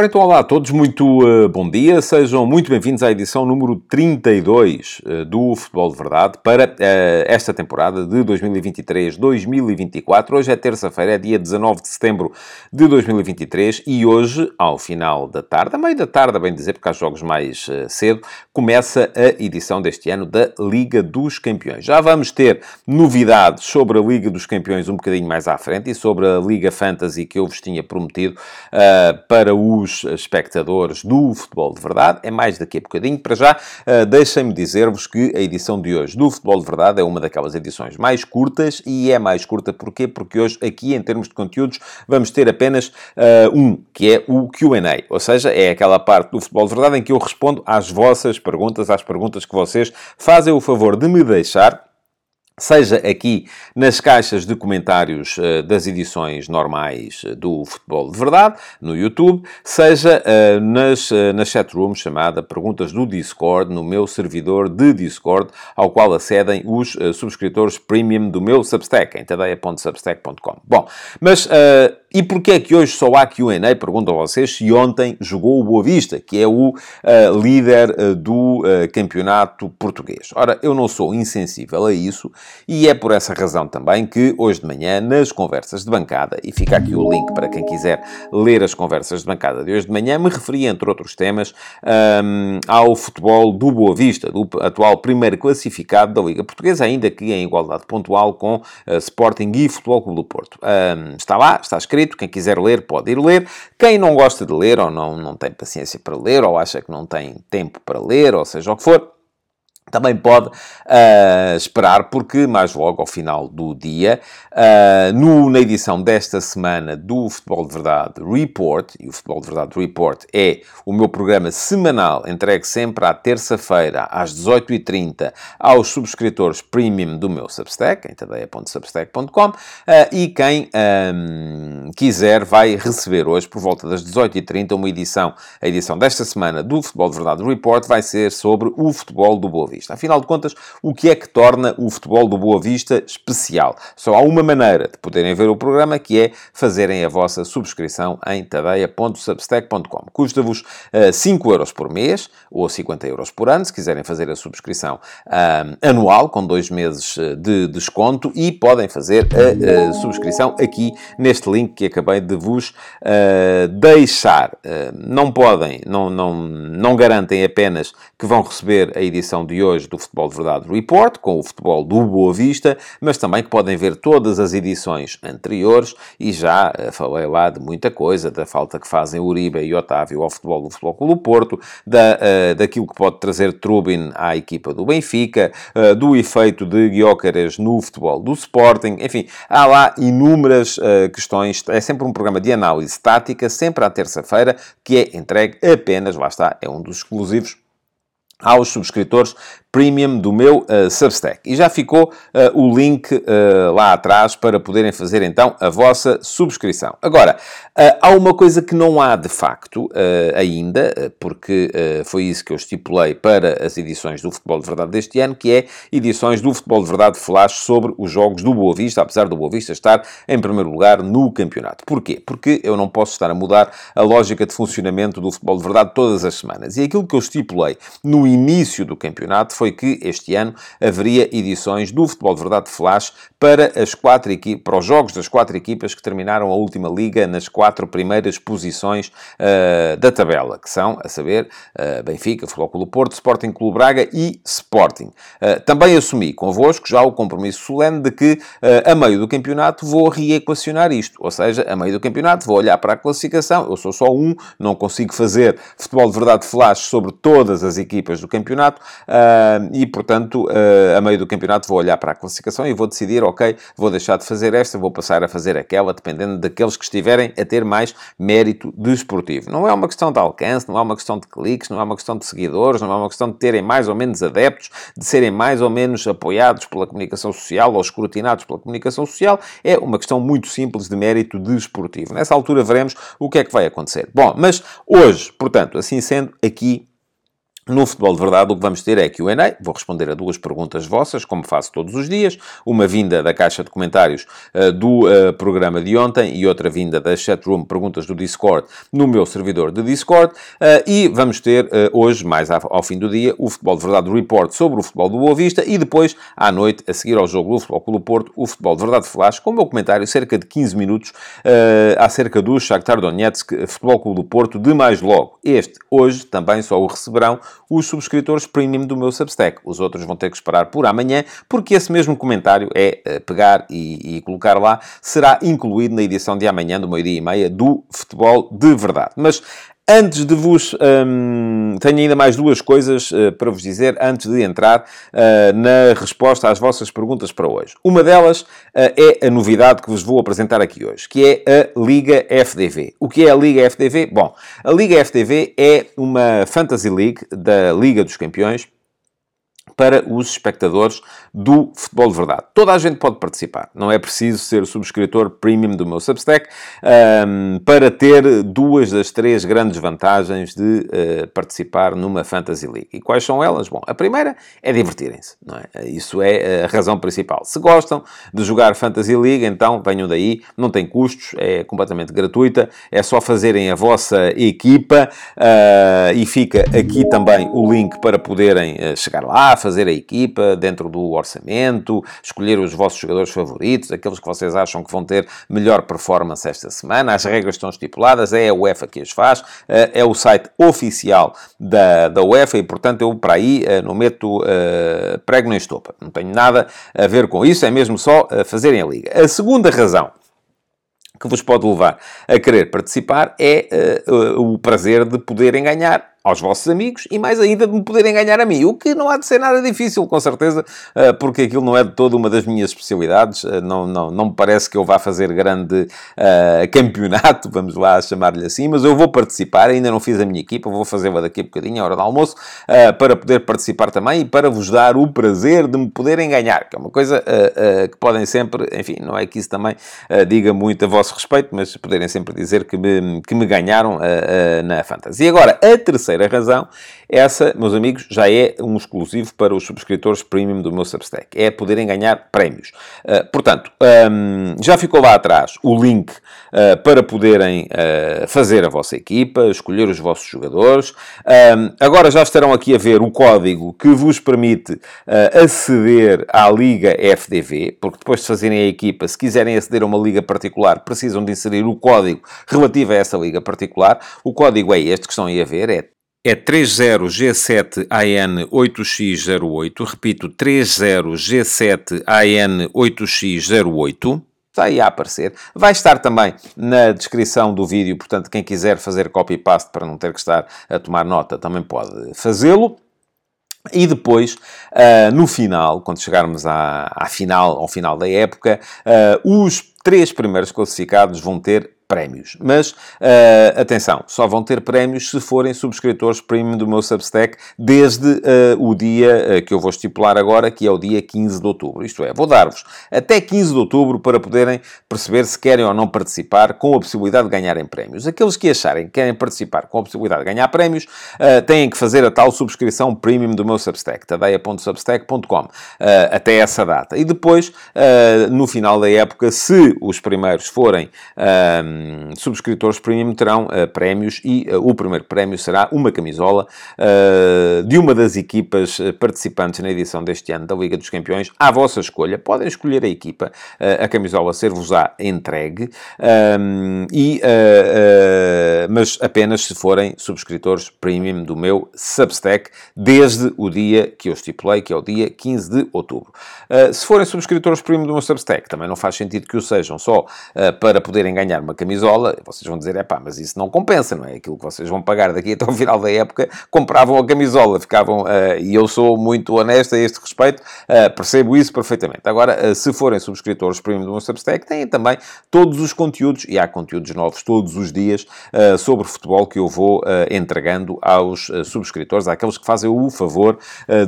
Ora então, olá a todos, muito uh, bom dia, sejam muito bem-vindos à edição número 32 uh, do Futebol de Verdade para uh, esta temporada de 2023-2024. Hoje é terça-feira, é dia 19 de setembro de 2023 e hoje, ao final da tarde, a meio da tarde, bem dizer, porque há jogos mais cedo, começa a edição deste ano da Liga dos Campeões. Já vamos ter novidades sobre a Liga dos Campeões um bocadinho mais à frente e sobre a Liga Fantasy que eu vos tinha prometido para os os espectadores do Futebol de Verdade. É mais daqui a bocadinho. Para já, uh, deixem-me dizer-vos que a edição de hoje do Futebol de Verdade é uma daquelas edições mais curtas e é mais curta porquê? Porque hoje, aqui, em termos de conteúdos, vamos ter apenas uh, um, que é o QA. Ou seja, é aquela parte do Futebol de Verdade em que eu respondo às vossas perguntas, às perguntas que vocês fazem o favor de me deixar seja aqui nas caixas de comentários uh, das edições normais uh, do Futebol de Verdade, no YouTube, seja uh, nas, uh, na chatroom chamada Perguntas do Discord, no meu servidor de Discord, ao qual acedem os subscritores premium do meu Substack, em tadeia.substack.com. Bom, mas e porquê é que hoje só há Q&A? Pergunto a vocês se ontem jogou o Boa Vista, que é o uh, líder uh, do uh, campeonato português. Ora, eu não sou insensível a isso e é por essa razão também que hoje de manhã, nas conversas de bancada, e fica aqui o link para quem quiser ler as conversas de bancada de hoje de manhã, me referi, entre outros temas, um, ao futebol do Boa Vista, do atual primeiro classificado da Liga Portuguesa, ainda que em igualdade pontual com Sporting e Futebol Clube do Porto. Um, está lá, está escrito. Quem quiser ler, pode ir ler. Quem não gosta de ler, ou não, não tem paciência para ler, ou acha que não tem tempo para ler, ou seja o que for, também pode uh, esperar, porque mais logo ao final do dia, uh, no, na edição desta semana do Futebol de Verdade Report, e o Futebol de Verdade Report é o meu programa semanal, entregue sempre à terça-feira, às 18h30, aos subscritores premium do meu Substack, em tadeia.substack.com, uh, e quem um, quiser vai receber hoje, por volta das 18h30, uma edição, a edição desta semana do Futebol de Verdade Report vai ser sobre o futebol do Boa Vista. Afinal de contas, o que é que torna o futebol do Boa Vista especial? Só há uma maneira de poderem ver o programa, que é fazerem a vossa subscrição em tadeia.substack.com. Custa-vos uh, 5 euros por mês ou 50 euros por ano, se quiserem fazer a subscrição uh, anual, com dois meses eh, de desconto, e podem fazer a, a subscrição aqui neste link que acabei de vos uh, deixar. Uh, não podem, não, não, não garantem apenas que vão receber a edição de hoje hoje do Futebol de Verdade Report, com o futebol do Boa Vista, mas também que podem ver todas as edições anteriores e já uh, falei lá de muita coisa, da falta que fazem Uribe e Otávio ao futebol do Futebol Clube do Porto, da, uh, daquilo que pode trazer Trubin à equipa do Benfica, uh, do efeito de Guiócaras no futebol do Sporting, enfim, há lá inúmeras questões. É sempre um programa de análise tática, sempre à terça-feira, que é entregue apenas, lá está, é um dos exclusivos aos subscritores Premium do meu uh, Substack. E já ficou uh, o link uh, lá atrás para poderem fazer então a vossa subscrição. Agora, há uma coisa que não há de facto ainda, porque foi isso que eu estipulei para as edições do Futebol de Verdade deste ano, que é edições do Futebol de Verdade Flash sobre os jogos do Boa Vista, apesar do Boa Vista estar em primeiro lugar no campeonato. Porquê? Porque eu não posso estar a mudar a lógica de funcionamento do Futebol de Verdade todas as semanas. E aquilo que eu estipulei no início do campeonato foi que este ano haveria edições do Futebol de Verdade Flash para, as quatro para os jogos das quatro equipas que terminaram a última liga nas quatro primeiras posições uh, da tabela, que são, a saber, uh, Benfica, Futebol Clube Porto, Sporting Clube Braga e Sporting. Uh, também assumi convosco já o compromisso solene de que, a meio do campeonato, vou reequacionar isto. Ou seja, a meio do campeonato vou olhar para a classificação, eu sou só um, não consigo fazer Futebol de Verdade Flash sobre todas as equipas do campeonato, e, portanto, uh, a meio do campeonato vou olhar para a classificação e vou decidir, ok, vou deixar de fazer esta, vou passar a fazer aquela, dependendo daqueles que estiverem a ter mais mérito desportivo. Não é uma questão de alcance, não é uma questão de cliques, não é uma questão de seguidores, não é uma questão de terem mais ou menos adeptos, de serem mais ou menos apoiados pela comunicação social ou escrutinados pela comunicação social. É uma questão muito simples de mérito desportivo. Nessa altura veremos o que é que vai acontecer. Bom, mas hoje, portanto, assim sendo, aqui No Futebol de Verdade, o que vamos ter é Q&A. Vou responder a duas perguntas vossas, como faço todos os dias. Uma vinda da caixa de comentários uh, do uh, programa de ontem e outra vinda da chatroom, perguntas do Discord, no meu servidor de Discord. Uh, e vamos ter hoje, mais ao, ao, fim do dia, o Futebol de Verdade Report sobre o futebol do Boa Vista e depois, à noite, a seguir ao jogo do Futebol Clube Porto, o Futebol de Verdade Flash, com o meu comentário, cerca de 15 minutos, acerca do Shakhtar Donetsk, Futebol Clube do Porto, de mais logo. Este, hoje, também só o receberão os subscritores premium do meu Substack. Os outros vão ter que esperar por amanhã, porque esse mesmo comentário é uh, pegar e, e, colocar lá, será incluído na edição de amanhã, do meio-dia e meia, do Futebol de Verdade. Mas Antes de vos. Hum, tenho ainda mais duas coisas uh, para vos dizer antes de entrar uh, na resposta às vossas perguntas para hoje. Uma delas uh, é a novidade que vos vou apresentar aqui hoje, que é a Liga FDV. O que é a Liga FDV? Bom, a Liga FDV é uma Fantasy League da Liga dos Campeões para os espectadores do Futebol de Verdade. Toda a gente pode participar. Não é preciso ser subscritor premium do meu Substack um, para ter duas das três grandes vantagens de uh, participar numa Fantasy League. E quais são elas? Bom, a primeira é divertirem-se. É? Isso é a razão principal. Se gostam de jogar Fantasy League, então venham daí. Não tem custos, é completamente gratuita. É só fazerem a vossa equipa uh, e fica aqui também o link para poderem uh, chegar lá, fazer a equipa dentro do orçamento, escolher os vossos jogadores favoritos, aqueles que vocês acham que vão ter melhor performance esta semana. As regras estão estipuladas, é a UEFA que as faz, eh, é o site oficial da, da UEFA e, portanto, eu para aí eh, não meto uh, prego nem estopa. Não tenho nada a ver com isso, é mesmo só fazerem a liga. A segunda razão que vos pode levar a querer participar é uh, uh, o prazer de poderem ganhar aos vossos amigos e mais ainda de me poderem ganhar a mim. O que não há de ser nada difícil, com certeza, eh, porque aquilo não é de toda uma das minhas especialidades. Eh, não, não, não me parece que eu vá fazer grande uh, campeonato, vamos lá chamar-lhe assim, mas eu vou participar. Ainda não fiz a minha equipa, vou fazê-la daqui a bocadinho, à hora do almoço, uh, para poder participar também e para vos dar o prazer de me poderem ganhar, que é uma coisa uh, que podem sempre, enfim, não é que isso também diga muito a vosso respeito, mas poderem sempre dizer que me, que me ganharam na fantasia. Agora, a terceira terceira razão, essa, meus amigos, já é um exclusivo para os subscritores premium do meu Substack. É poderem ganhar prémios. Uh, portanto, um, já ficou lá atrás o link uh, para poderem uh, fazer a vossa equipa, escolher os vossos jogadores. Um, agora já estarão aqui a ver o código que vos permite aceder à Liga FDV, porque depois de fazerem a equipa, se quiserem aceder a uma liga particular, precisam de inserir o código relativo a essa liga particular. O código é este que estão aí a ver, é é 30G7AN8X08, repito, 30G7AN8X08. Está aí a aparecer. Vai estar também na descrição do vídeo, portanto, quem quiser fazer copy-paste para não ter que estar a tomar nota também pode fazê-lo. E depois, uh, no final, quando chegarmos à, à, final, ao final da época, uh, os três primeiros classificados vão ter prémios. Mas, uh, atenção, só vão ter prémios se forem subscritores premium do meu Substack desde uh, o dia uh, que eu vou estipular agora, que é o dia 15 de outubro. Isto é, vou dar-vos até 15 de outubro para poderem perceber se querem ou não participar com a possibilidade de ganharem prémios. Aqueles que acharem que querem participar com a possibilidade de ganhar prémios, têm que fazer a tal subscrição premium do meu Substack, tadeia.substack.com, até essa data. E depois, no final da época, se os primeiros forem subscritores premium terão uh, prémios e uh, o primeiro prémio será uma camisola uh, de uma das equipas participantes na edição deste ano da Liga dos Campeões, à vossa escolha. Podem escolher a equipa, a camisola ser-vos-á entregue, um, e, mas apenas se forem subscritores premium do meu Substack, desde o dia que eu estipulei, que é o dia 15 de outubro. se forem subscritores premium do meu Substack, também não faz sentido que o sejam só para poderem ganhar uma camisola, vocês vão dizer, é pá, mas isso não compensa, não é? Aquilo que vocês vão pagar daqui até o final da época, compravam a camisola, ficavam, uh, e eu sou muito honesto a este respeito, uh, percebo isso perfeitamente. Agora, uh, se forem subscritores premium do meu Substack, têm também todos os conteúdos, e há conteúdos novos todos os dias, sobre futebol que eu vou entregando aos subscritores, àqueles que fazem o favor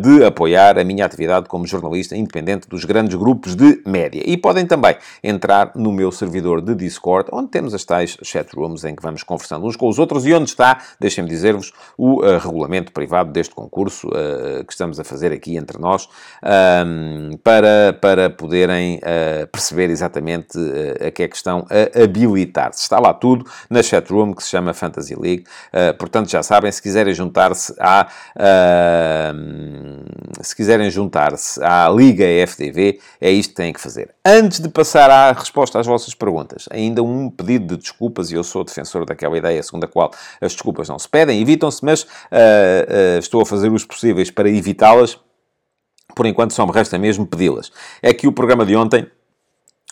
de apoiar a minha atividade como jornalista independente dos grandes grupos de média. E podem também entrar no meu servidor de Discord, onde temos as tais chat rooms em que vamos conversando uns com os outros e onde está, deixem-me dizer-vos, o uh, regulamento privado deste concurso uh, que estamos a fazer aqui entre nós um, para, para poderem uh, perceber exatamente a que é que estão a habilitar-se. Está lá tudo na chat room que se chama Fantasy League. portanto, já sabem, se quiserem juntar-se à se quiserem juntar-se à Liga FTV, é isto que têm que fazer. Antes de passar à resposta às vossas perguntas, ainda um pedido de desculpas, e eu sou defensor daquela ideia segundo a qual as desculpas não se pedem, evitam-se, mas uh, uh, estou a fazer os possíveis para evitá-las. Por enquanto, só me resta mesmo pedi-las. É que o programa de ontem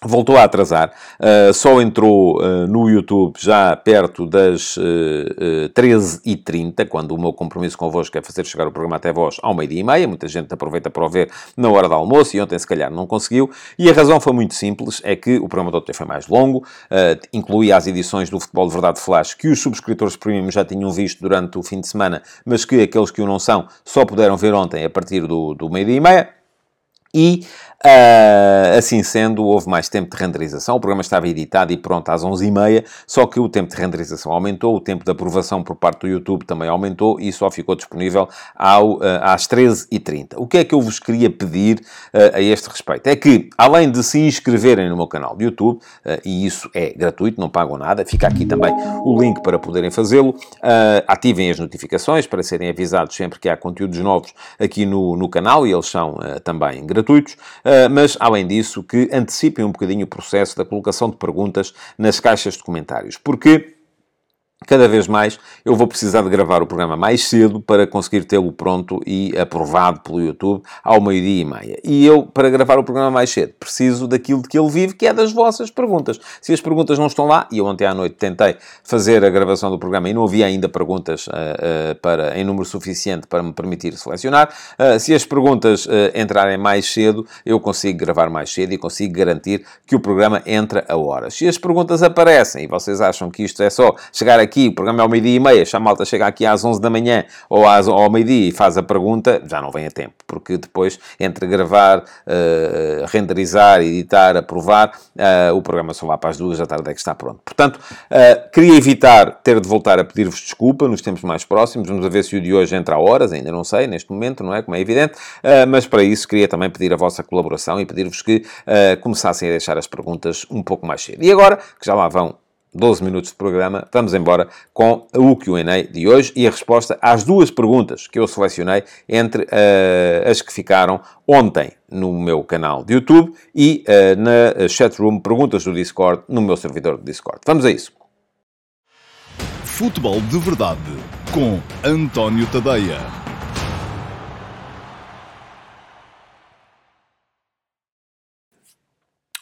Voltou a atrasar, uh, só entrou uh, no YouTube já perto das uh, uh, 13h30, quando o meu compromisso convosco é fazer chegar o programa até vós ao meio-dia e meia. Muita gente aproveita para o ver na hora do almoço e ontem, se calhar, não conseguiu. E a razão foi muito simples: é que o programa de ontem foi mais longo, uh, incluía as edições do Futebol de Verdade Flash que os subscritores premium já tinham visto durante o fim de semana, mas que aqueles que o não são só puderam ver ontem a partir do, do meio-dia e meia. E Uh, assim sendo, houve mais tempo de renderização. O programa estava editado e pronto às 11h30, só que o tempo de renderização aumentou, o tempo de aprovação por parte do YouTube também aumentou e só ficou disponível ao, uh, às 13h30. O que é que eu vos queria pedir uh, a este respeito? É que, além de se inscreverem no meu canal de YouTube, e isso é gratuito, não pagam nada, fica aqui também o link para poderem fazê-lo, ativem as notificações para serem avisados sempre que há conteúdos novos aqui no, no canal e eles são também gratuitos. Ah, mas, além disso, que antecipem um bocadinho o processo da colocação de perguntas nas caixas de comentários. Porque cada vez mais eu vou precisar de gravar o programa mais cedo para conseguir tê-lo pronto e aprovado pelo YouTube ao meio-dia e meia. E eu, para gravar o programa mais cedo, preciso daquilo de que ele vive, que é das vossas perguntas. Se as perguntas não estão lá, e eu ontem à noite tentei fazer a gravação do programa e não havia ainda perguntas uh, uh, para, em número suficiente para me permitir selecionar, uh, se as perguntas entrarem mais cedo, eu consigo gravar mais cedo e consigo garantir que o programa entra a horas. Se as perguntas aparecem e vocês acham que isto é só chegar aqui aqui, o programa é ao meio-dia e meia, se a malta chega aqui às 11 da manhã ou às, ao meio-dia e faz a pergunta, já não vem a tempo, porque depois, entre gravar, uh, renderizar, editar, aprovar, uh, o programa só lá para as duas da tarde é que está pronto. Portanto, uh, queria evitar ter de voltar a pedir-vos desculpa nos tempos mais próximos, vamos ver se o de hoje entra a horas, ainda não sei, neste momento, não é? Como é evidente, mas para isso queria também pedir a vossa colaboração e pedir-vos que começassem a deixar as perguntas um pouco mais cedo. E agora, que já lá vão 12 minutos de programa, vamos embora com o QA de hoje e a resposta às duas perguntas que eu selecionei entre uh, as que ficaram ontem no meu canal de YouTube e uh, na chatroom Perguntas do Discord no meu servidor de Discord. Vamos a isso. Futebol de Verdade com António Tadeia.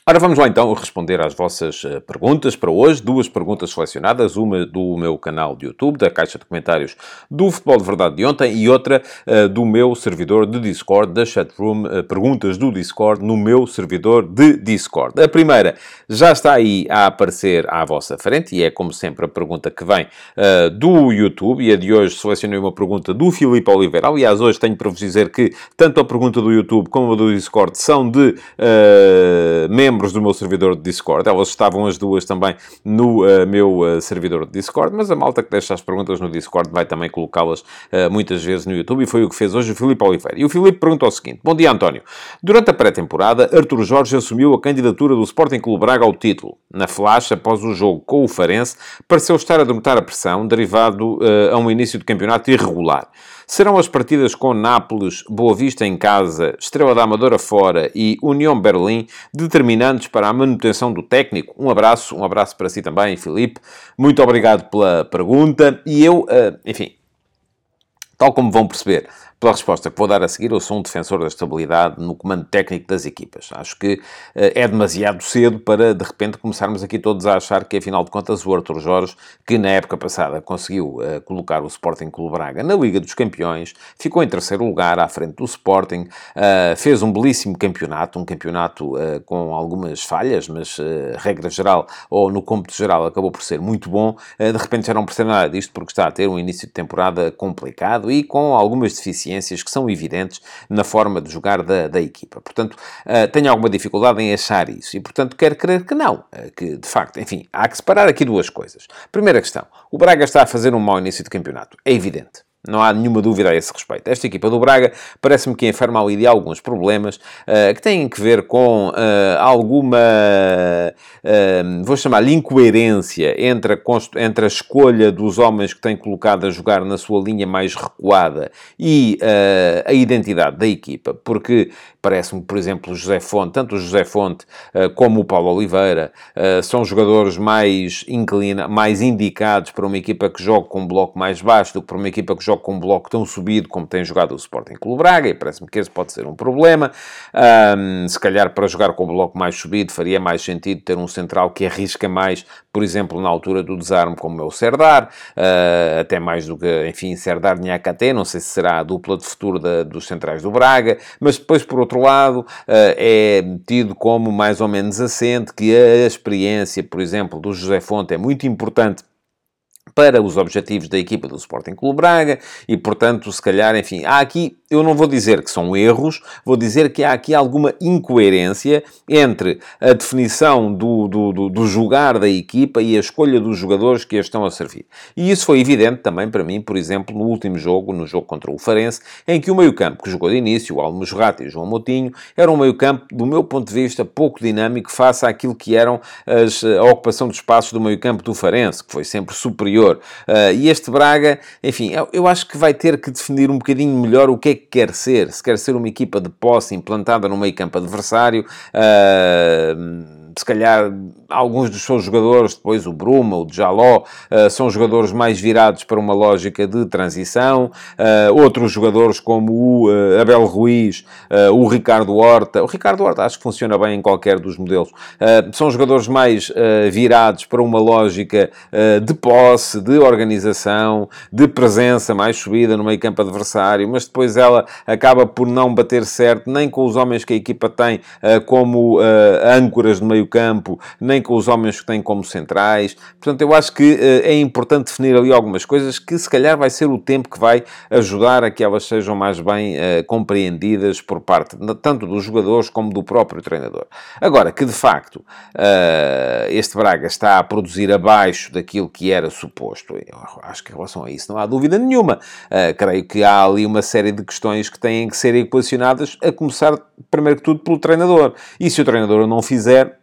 Ora, vamos lá então responder às vossas uh, perguntas para hoje. Duas perguntas selecionadas, uma do meu canal de YouTube, da caixa de comentários do Futebol de Verdade de ontem, e outra uh, do meu servidor de Discord, da chatroom, uh, perguntas do Discord no meu servidor de Discord. A primeira já está aí a aparecer à vossa frente, e é como sempre a pergunta que vem do YouTube, e a de hoje selecionei uma pergunta do Filipe Oliveira. Aliás, hoje tenho para vos dizer que tanto a pergunta do YouTube como a do Discord são de membros membros do meu servidor de Discord. Elas estavam as duas também no uh, meu uh, servidor de Discord, mas a malta que deixa as perguntas no Discord vai também colocá-las uh, muitas vezes no YouTube e foi o que fez hoje o Filipe Oliveira. E o Filipe perguntou o seguinte: Bom dia, António. Durante a pré-temporada, Artur Jorge assumiu a candidatura do Sporting Clube Braga ao título. Na flash, após o jogo com o Farense, pareceu estar a derrotar a pressão, derivado a um início de campeonato irregular. Serão as partidas com Nápoles, Boa Vista em casa, Estrela da Amadora fora e União Berlim determinantes para a manutenção do técnico? Um abraço, um abraço para si também, Filipe. Muito obrigado pela pergunta e eu, eh, enfim, tal como vão perceber, pela resposta que vou dar a seguir, eu sou um defensor da estabilidade no comando técnico das equipas. Acho que uh, é demasiado cedo para, de repente, começarmos aqui todos a achar que, afinal de contas, o Arthur Jorge, que na época passada conseguiu uh, colocar o Sporting Clube Braga na Liga dos Campeões, ficou em terceiro lugar à frente do Sporting, uh, fez um belíssimo campeonato, um campeonato com algumas falhas, mas, regra geral, ou no cômputo geral, acabou por ser muito bom. de repente já não percebe nada disto porque está a ter um início de temporada complicado e com algumas deficiências deficiências que são evidentes na forma de jogar da, da equipa. Portanto, uh, tenho alguma dificuldade em achar isso e, portanto, quero crer que não. Uh, que, de facto, enfim, há que separar aqui duas coisas. Primeira questão: o Braga está a fazer um mau início de campeonato. É evidente. Não há nenhuma dúvida a esse respeito. Esta equipa do Braga parece-me que enferma ali de alguns problemas uh, que têm que ver com uh, alguma, uh, vou chamar-lhe incoerência entre a, entre a escolha dos homens que têm colocado a jogar na sua linha mais recuada e a identidade da equipa, porque parece-me, por exemplo, o José Fonte, tanto o José Fonte como o Paulo Oliveira, são jogadores mais, inclina, mais indicados para uma equipa que joga com um bloco mais baixo do que para uma equipa que joga com um bloco tão subido como tem jogado o Sporting Clube Braga, e parece-me que esse pode ser um problema. Um, se calhar para jogar com o bloco mais subido faria mais sentido ter um central que arrisca mais, por exemplo, na altura do desarme, como é o Serdar, uh, até mais do que, enfim, Serdar Nhakate, não sei se será a dupla de futuro da, dos centrais do Braga, mas depois, por outro lado, uh, é tido como mais ou menos assente que a experiência, por exemplo, do José Fonte é muito importante para os objetivos da equipa do Sporting Clube Braga e, portanto, se calhar, enfim, há aqui, eu não vou dizer que são erros, vou dizer que há aqui alguma incoerência entre a definição do, do, do, do jogar da equipa e a escolha dos jogadores que a estão a servir. E isso foi evidente também para mim, por exemplo, no último jogo, no jogo contra o Farense, em que o meio-campo que jogou de início, o Almo Rata e o João Moutinho, era um meio-campo, do meu ponto de vista, pouco dinâmico face àquilo que eram as, a ocupação dos espaços do meio-campo do Farense, que foi sempre superior Uh, e este Braga, enfim, eu, eu, acho que vai ter que definir um bocadinho melhor o que é que quer ser. Se quer ser uma equipa de posse implantada no meio campo adversário. Uh, se calhar alguns dos seus jogadores, depois o Bruma, o Jaló, uh, são jogadores mais virados para uma lógica de transição. Uh, outros jogadores como o uh, Abel Ruiz, o Ricardo Horta. O Ricardo Horta acho que funciona bem em qualquer dos modelos. são jogadores mais virados para uma lógica de posse, de organização, de presença mais subida no meio campo adversário, mas depois ela acaba por não bater certo nem com os homens que a equipa tem como âncoras no meio campo, nem com os homens que têm como centrais. Portanto, eu acho que uh, é importante definir ali algumas coisas que se calhar vai ser o tempo que vai ajudar a que elas sejam mais bem uh, compreendidas por parte tanto dos jogadores como do próprio treinador. Agora, que de facto uh, este Braga está a produzir abaixo daquilo que era suposto, acho que em relação a isso não há dúvida nenhuma. creio que há ali uma série de questões que têm que ser equacionadas, a começar, primeiro que tudo, pelo treinador. E se o treinador não fizer,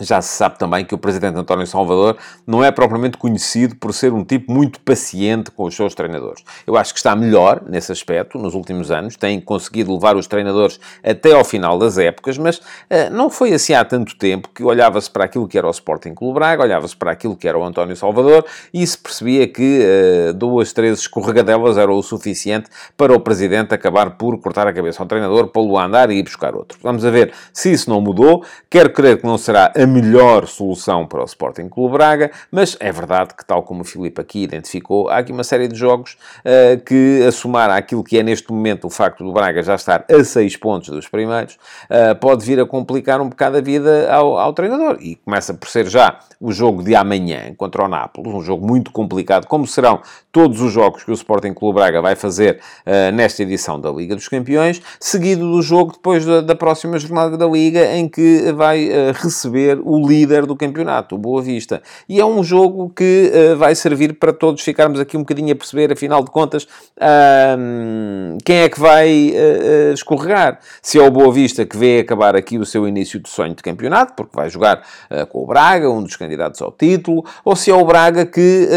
já se sabe também que o presidente António Salvador não é propriamente conhecido por ser um tipo muito paciente com os seus treinadores. Eu acho que está melhor nesse aspecto nos últimos anos, tem conseguido levar os treinadores até ao final das épocas, mas uh, não foi assim há tanto tempo que olhava-se para aquilo que era o Sporting Clube Braga, olhava-se para aquilo que era o António Salvador e se percebia que uh, duas, três escorregadelas eram o suficiente para o presidente acabar por cortar a cabeça ao treinador, pô-lo a andar e ir buscar outro. Vamos ver se isso não mudou. Quero crer que não será a melhor solução para o Sporting Clube Braga, mas é verdade que, tal como o Filipe aqui identificou, há aqui uma série de jogos uh, que, a somar àquilo que é neste momento o facto do Braga já estar a 6 pontos dos primeiros, uh, pode vir a complicar um bocado a vida ao, ao, treinador. E começa por ser já o jogo de amanhã contra o Nápoles, um jogo muito complicado, como serão todos os jogos que o Sporting Clube Braga vai fazer uh, nesta edição da Liga dos Campeões, seguido do jogo depois da, da próxima jornada da Liga, em que vai receber ser o líder do campeonato, o Boa Vista. E é um jogo que uh, vai servir para todos ficarmos aqui um bocadinho a perceber, afinal de contas, uh, quem é que vai uh, escorregar. Se é o Boa Vista que vê acabar aqui o seu início de sonho de campeonato, porque vai jogar com o Braga, um dos candidatos ao título, ou se é o Braga que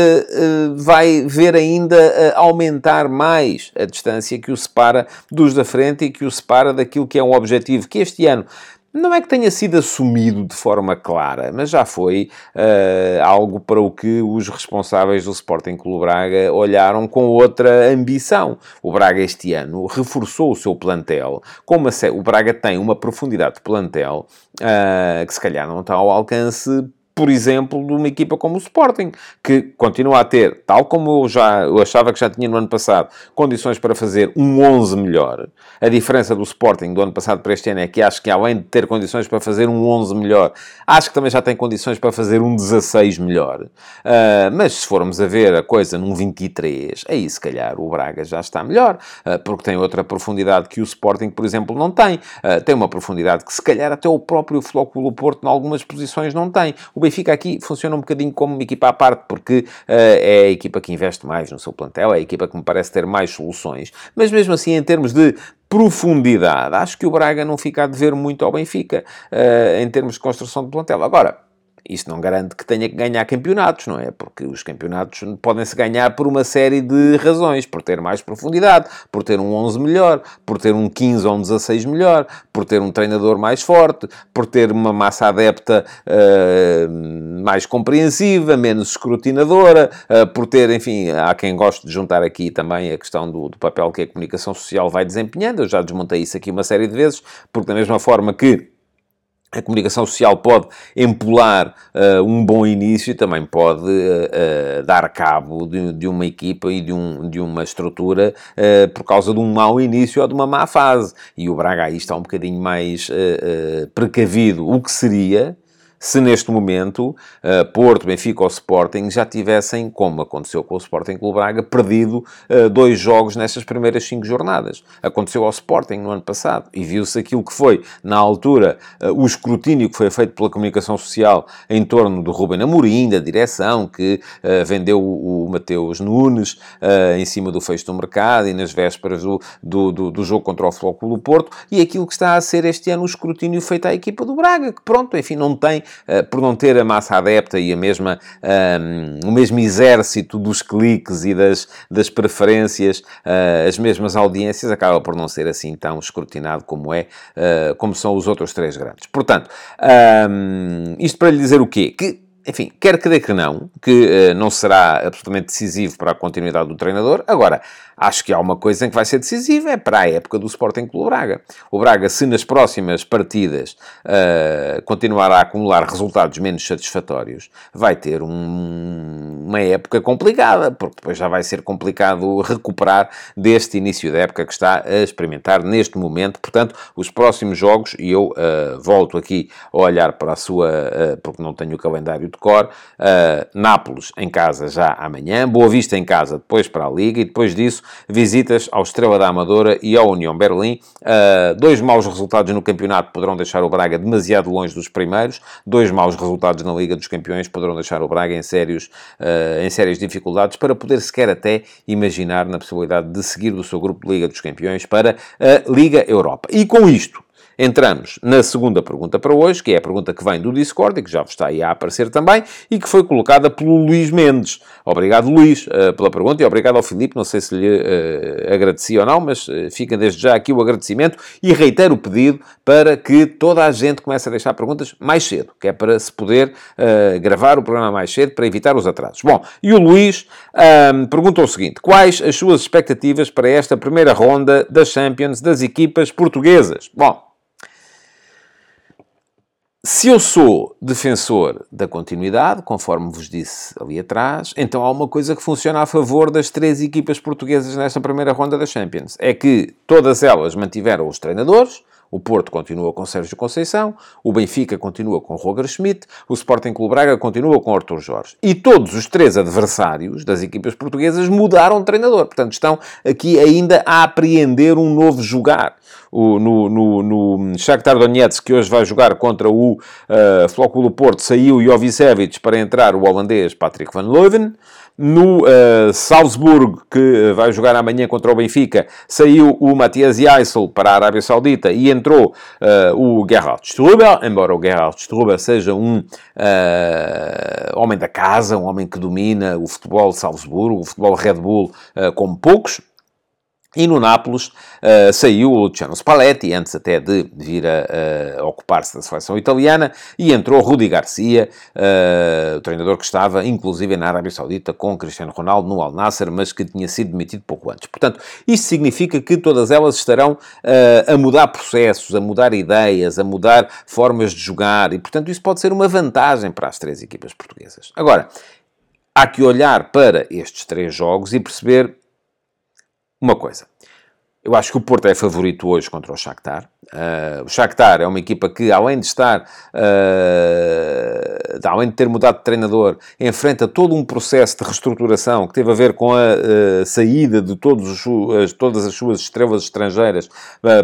vai ver ainda aumentar mais a distância que o separa dos da frente e que o separa daquilo que é um objetivo que este ano não é que tenha sido assumido de forma clara, mas já foi uh, algo para o que os responsáveis do Sporting Clube Braga olharam com outra ambição. O Braga este ano reforçou o seu plantel, como o Braga tem uma profundidade de plantel uh, que se calhar não está ao alcance por exemplo, de uma equipa como o Sporting, que continua a ter, tal como eu já eu achava que já tinha no ano passado, condições para fazer um 11 melhor. A diferença do Sporting do ano passado para este ano é que acho que além de ter condições para fazer um 11 melhor, acho que também já tem condições para fazer um 16 melhor. Uh, mas se formos a ver a coisa num 23, aí se calhar o Braga já está melhor, uh, porque tem outra profundidade que o Sporting, por exemplo, não tem. Uh, tem uma profundidade que se calhar até o próprio Flóculo Porto, em algumas posições, não tem. O Benfica aqui funciona um bocadinho como uma equipa à parte, porque uh, é a equipa que investe mais no seu plantel, é a equipa que me parece ter mais soluções. Mas mesmo assim, em termos de profundidade, acho que o Braga não fica a dever muito ao Benfica, uh, em termos de construção de plantel. Agora, isso não garante que tenha que ganhar campeonatos, não é? Porque os campeonatos podem-se ganhar por uma série de razões. Por ter mais profundidade, por ter um 11 melhor, por ter um 15 ou um 16 melhor, por ter um treinador mais forte, por ter uma massa adepta uh, mais compreensiva, menos escrutinadora, uh, por ter, enfim, há quem goste de juntar aqui também a questão do, do papel que a comunicação social vai desempenhando. Eu já desmontei isso aqui uma série de vezes, porque da mesma forma que a comunicação social pode empolar uh, um bom início e também pode uh, uh, dar cabo de, de, uma equipa e de, um, de uma estrutura por causa de um mau início ou de uma má fase. E o Braga aí está um bocadinho mais precavido, o que seria se neste momento uh, Porto, Benfica ou Sporting já tivessem, como aconteceu com o Sporting Clube Braga, perdido uh, dois jogos nestas primeiras cinco jornadas. Aconteceu ao Sporting no ano passado e viu-se aquilo que foi, na altura, uh, o escrutínio que foi feito pela comunicação social em torno do Ruben Amorim, da direção, que vendeu o, Mateus Nunes em cima do fecho do mercado e nas vésperas do, do, do, do jogo contra o Flóculo Porto e aquilo que está a ser este ano o escrutínio feito à equipa do Braga, que pronto, enfim, não tem eh, por não ter a massa adepta e a mesma, um, ehm, o mesmo exército dos cliques e das, das preferências, uh, as mesmas audiências, acaba por não ser assim tão escrutinado como é, uh, como são os outros três grandes. Portanto, um, ehm, isto para lhe dizer o quê? Que enfim, quer que dê que não, que uh, não será absolutamente decisivo para a continuidade do treinador. Agora, acho que há uma coisa em que vai ser decisiva, é para a época do Sporting Clube Braga. O Braga, se nas próximas partidas uh, continuar a acumular resultados menos satisfatórios, vai ter um, uma época complicada, porque depois já vai ser complicado recuperar deste início da época que está a experimentar neste momento. Portanto, os próximos jogos, e eu uh, volto aqui a olhar para a sua, porque não tenho o calendário de cor, Nápoles em casa já amanhã, Boa Vista em casa depois para a Liga, e depois disso visitas ao Estrela da Amadora e ao União Berlim. Uh, dois maus resultados no campeonato poderão deixar o Braga demasiado longe dos primeiros. Dois maus resultados na Liga dos Campeões poderão deixar o Braga em, sérios, uh, em sérias dificuldades para poder sequer até imaginar na possibilidade de seguir do seu grupo de Liga dos Campeões para a Liga Europa. E com isto, Entramos na segunda pergunta para hoje, que é a pergunta que vem do Discord e que já vos está aí a aparecer também e que foi colocada pelo Luís Mendes. Obrigado, Luís, uh, pela pergunta e obrigado ao Filipe. Não sei se lhe uh, agradeci ou não, mas uh, fica desde já aqui o agradecimento e reitero o pedido para que toda a gente comece a deixar perguntas mais cedo, que é para se poder gravar o programa mais cedo para evitar os atrasos. Bom, e o Luís um, pergunta o seguinte: quais as suas expectativas para esta primeira ronda das Champions das equipas portuguesas? Bom. Se eu sou defensor da continuidade, conforme vos disse ali atrás, então há uma coisa que funciona a favor das três equipas portuguesas nesta primeira ronda da Champions. É que todas elas mantiveram os treinadores, o Porto continua com Sérgio Conceição, o Benfica continua com Roger Schmidt, o Sporting Clube Braga continua com Artur Jorge. E todos os três adversários das equipas portuguesas mudaram de treinador. Portanto, estão aqui ainda a apreender um novo jogar. O, no, no, no Shakhtar Donetsk, que hoje vai jogar contra o uh, Flóculo Porto, saiu Jovicevic para entrar o holandês Patrick van Leuven. No uh, Salzburgo, que eh, vai jogar amanhã contra o Benfica, saiu o Matias Jaissel para a Arábia Saudita e entrou uh, o Gerhard Struber, embora o Gerhard Struber seja um uh, homem da casa, um homem que domina o futebol de Salzburgo, o futebol Red Bull como poucos, E no Nápoles uh, saiu o Luciano Spalletti, antes até de vir a, a ocupar-se da seleção italiana, e entrou Rudi Garcia, uh, o treinador que estava, inclusive, na Arábia Saudita com Cristiano Ronaldo no Al Nasser, mas que tinha sido demitido pouco antes. Portanto, isto significa que todas elas estarão uh, a mudar processos, a mudar ideias, a mudar formas de jogar, e, portanto, isso pode ser uma vantagem para as três equipas portuguesas. Agora, há que olhar para estes três jogos e perceber uma coisa. Eu acho que o Porto é favorito hoje contra o Shakhtar. Uh, o Shakhtar é uma equipa que, além de estar, uh, além de ter mudado de treinador, enfrenta todo um processo de reestruturação que teve a ver com a uh, saída de todos os, todas as suas estrelas estrangeiras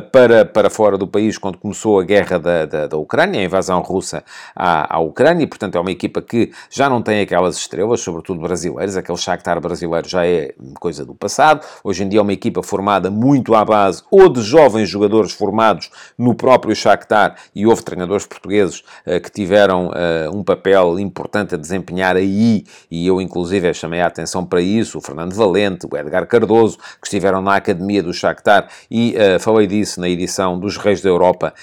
para, para fora do país quando começou a guerra da, da, da Ucrânia, a invasão russa à, à, Ucrânia, e, portanto, é uma equipa que já não tem aquelas estrelas, sobretudo brasileiras. Aquele Shakhtar brasileiro já é coisa do passado. Hoje em dia é uma equipa formada muito à base ou de jovens jogadores formados no próprio Shakhtar, e houve treinadores portugueses uh, que tiveram uh, um papel importante a desempenhar aí, e eu inclusive chamei a atenção para isso, o Fernando Valente, o Edgar Cardoso, que estiveram na academia do Shakhtar, e uh, falei disso na edição dos Reis da Europa,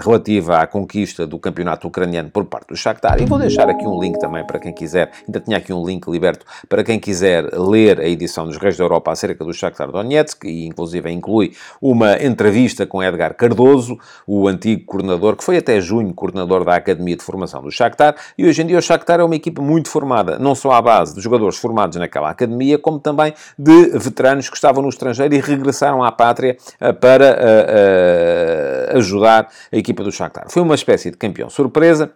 relativa à conquista do campeonato ucraniano por parte do Shakhtar, e vou deixar aqui um link também para quem quiser, ainda tinha aqui um link liberto, para quem quiser ler a edição dos Reis da Europa acerca do Shakhtar Donetsk, e inclusive inclui uma entrevista com Edgar Cardoso, o antigo coordenador, que foi até junho coordenador da Academia de Formação do Shakhtar, e hoje em dia o Shakhtar é uma equipa muito formada, não só à base de jogadores formados naquela academia, como também de veteranos que estavam no estrangeiro e regressaram à pátria eh, para uh, uh, ajudar a equipa do Shakhtar. Foi uma espécie de campeão surpresa,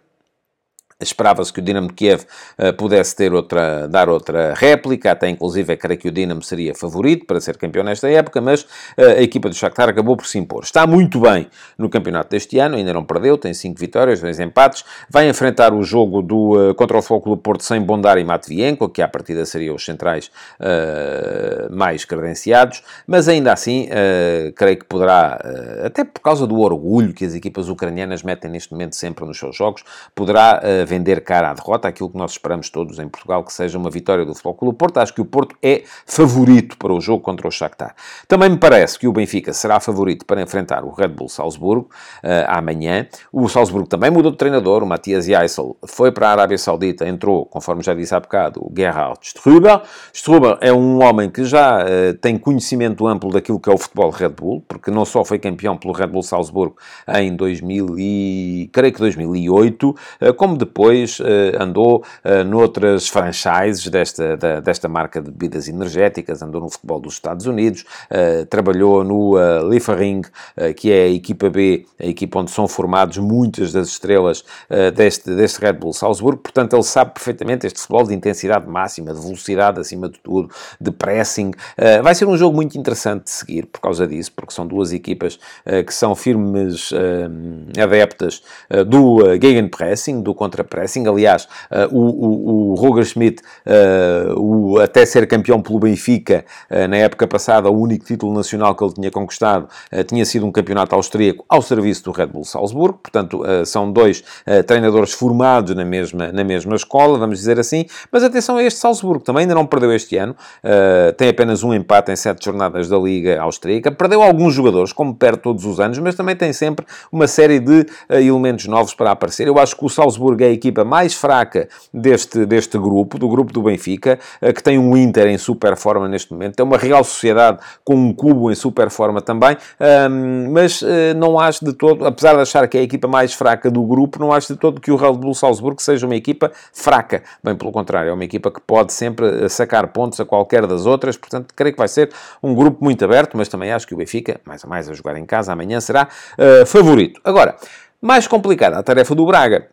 Esperava-se que o Dinamo de Kiev uh, pudesse ter outra, dar outra réplica, até inclusive creio que o Dinamo seria favorito para ser campeão nesta época, mas uh, a equipa do Shakhtar acabou por se impor. Está muito bem no campeonato deste ano, ainda não perdeu, tem 5 vitórias, 2 empates, vai enfrentar o jogo do, uh, contra o do Porto sem Bondar e Matvienko, que à partida seriam os centrais mais credenciados, mas ainda assim creio que poderá, até por causa do orgulho que as equipas ucranianas metem neste momento sempre nos seus jogos, poderá vender cara à derrota, aquilo que nós esperamos todos em Portugal, que seja uma vitória do Futebol Clube Porto. Acho que o Porto é favorito para o jogo contra o Shakhtar. Também me parece que o Benfica será favorito para enfrentar o Red Bull Salzburgo uh, amanhã. O Salzburgo também mudou de treinador, o Matias Jaissel foi para a Arábia Saudita, entrou, conforme já disse há bocado, o Gerhard Struber. Struber é um homem que já uh, tem conhecimento amplo daquilo que é o futebol Red Bull, porque não só foi campeão pelo Red Bull Salzburgo em 2000 e, creio que 2008, uh, como depois depois uh, andou uh, noutras franchises desta, da, desta marca de bebidas energéticas, andou no futebol dos Estados Unidos, uh, trabalhou no uh, Liefering, que é a equipa B, a equipa onde são formados muitas das estrelas deste, deste Red Bull Salzburgo, portanto ele sabe perfeitamente este futebol de intensidade máxima, de velocidade acima de tudo, de pressing. vai ser um jogo muito interessante de seguir por causa disso, porque são duas equipas que são firmes adeptas do gegenpressing, do contra pressing. Aliás, uh, o, o, o Roger Schmidt, uh, o, até ser campeão pelo Benfica, uh, na época passada, o único título nacional que ele tinha conquistado tinha sido um campeonato austríaco ao serviço do Red Bull Salzburgo. Portanto, são dois treinadores formados na mesma, na mesma escola, vamos dizer assim. Mas atenção a este Salzburgo, também ainda não perdeu este ano. tem apenas um empate em sete jornadas da Liga Austríaca. Perdeu alguns jogadores, como perde todos os anos, mas também tem sempre uma série de elementos novos para aparecer. Eu acho que o Salzburgo é equipa mais fraca deste, deste grupo, do grupo do Benfica, eh, que tem um Inter em super forma neste momento, tem uma Real Sociedade com um Cubo em super forma também, mas eh, não acho de todo, apesar de achar que é a equipa mais fraca do grupo, não acho de todo que o Red Bull Salzburgo seja uma equipa fraca. Bem pelo contrário, é uma equipa que pode sempre eh, sacar pontos a qualquer das outras, portanto, creio que vai ser um grupo muito aberto, mas também acho que o Benfica, mais ou mais a jogar em casa amanhã, será favorito. Agora, mais complicada a tarefa do Braga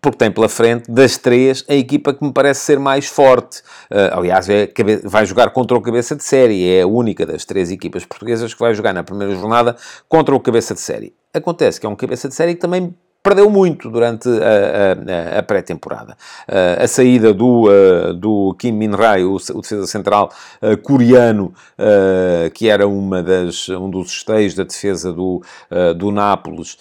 porque tem pela frente, das três, a equipa que me parece ser mais forte. Uh, aliás, é, vai jogar contra o cabeça de série. É a única das três equipas portuguesas que vai jogar na primeira jornada contra o cabeça de série. Acontece que é um cabeça de série que também perdeu muito durante a, a, a pré-temporada. Uh, a saída do, uh, do Kim Min-rae, o, o, defesa central uh, coreano, que era uma das, um dos esteios da defesa do, do Nápoles,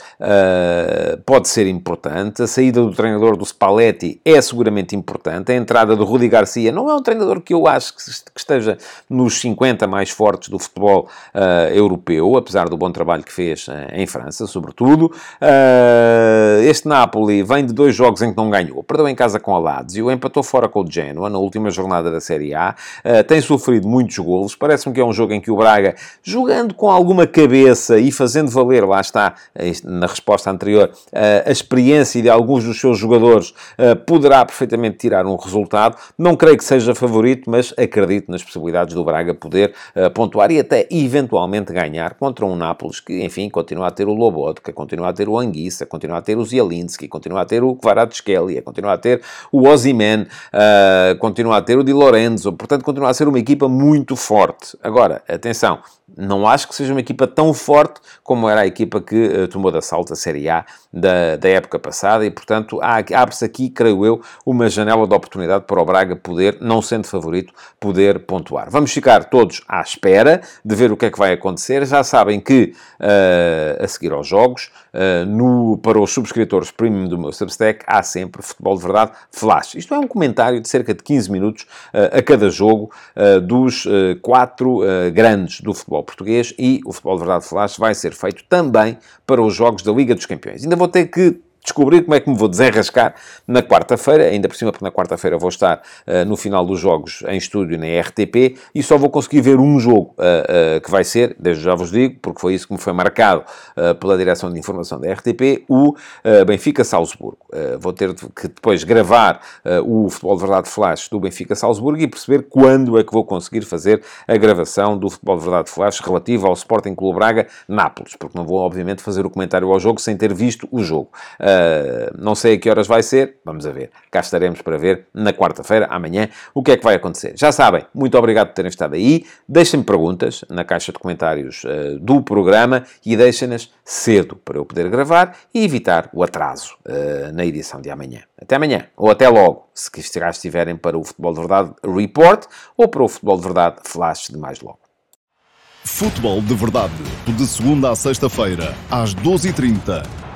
pode ser importante. A saída do treinador do Spalletti é seguramente importante. A entrada do Rudi Garcia não é um treinador que eu acho que esteja nos 50 mais fortes do futebol europeu, apesar do bom trabalho que fez em França, sobretudo. Uh, este Napoli vem de dois jogos em que não ganhou. Perdeu em casa com a Lazio, empatou fora com o Genoa na última jornada da Série A. Uh, tem sofrido muitos golos. Parece-me que é um jogo em que o Braga, jogando com alguma cabeça e fazendo valer, lá está, na resposta anterior, uh, a experiência de alguns dos seus jogadores, poderá perfeitamente tirar um resultado. Não creio que seja favorito, mas acredito nas possibilidades do Braga poder pontuar e até eventualmente ganhar contra um Nápoles que, enfim, continua a ter o Lobotka, continua a ter o Anguissa, continua ter o Zielinski, continua a ter o Kvaratskhelia, continua a ter o Ozyman, uh, continua a ter o Di Lorenzo, portanto continua a ser uma equipa muito forte. Agora, atenção, não acho que seja uma equipa tão forte como era a equipa que uh, tomou de assalto a Série A da, da época passada e, portanto, abre-se aqui, creio eu, uma janela de oportunidade para o Braga poder, não sendo favorito, poder pontuar. Vamos ficar todos à espera de ver o que é que vai acontecer. Já sabem que, uh, a seguir aos jogos, uh, no, para os subscritores premium do meu Substack, há sempre Futebol de Verdade Flash. Isto é um comentário de cerca de 15 minutos a cada jogo dos quatro grandes do futebol português e o Futebol de Verdade Flash vai ser feito também para os jogos da Liga dos Campeões. Ainda vou ter que descobrir como é que me vou desenrascar na quarta-feira, ainda por cima, porque na quarta-feira vou estar uh, no final dos jogos em estúdio na RTP e só vou conseguir ver um jogo uh, uh, que vai ser, desde já vos digo, porque foi isso que me foi marcado pela direção de informação da RTP, o Benfica-Salzburgo. vou ter que depois gravar o Futebol de Verdade Flash do Benfica-Salzburgo e perceber quando é que vou conseguir fazer a gravação do Futebol de Verdade Flash relativo ao Sporting Clube Braga-Nápoles, porque não vou, obviamente, fazer o comentário ao jogo sem ter visto o jogo. Uh, não sei a que horas vai ser, vamos a ver. Cá estaremos para ver na quarta-feira, amanhã, o que é que vai acontecer. Já sabem, muito obrigado por terem estado aí. Deixem-me perguntas na caixa de comentários uh, do programa e deixem-nas cedo para eu poder gravar e evitar o atraso uh, na edição de amanhã. Até amanhã, ou até logo, se já estiverem para o Futebol de Verdade Report ou para o Futebol de Verdade Flash de mais logo. Futebol de Verdade, de segunda a sexta-feira, às 12h30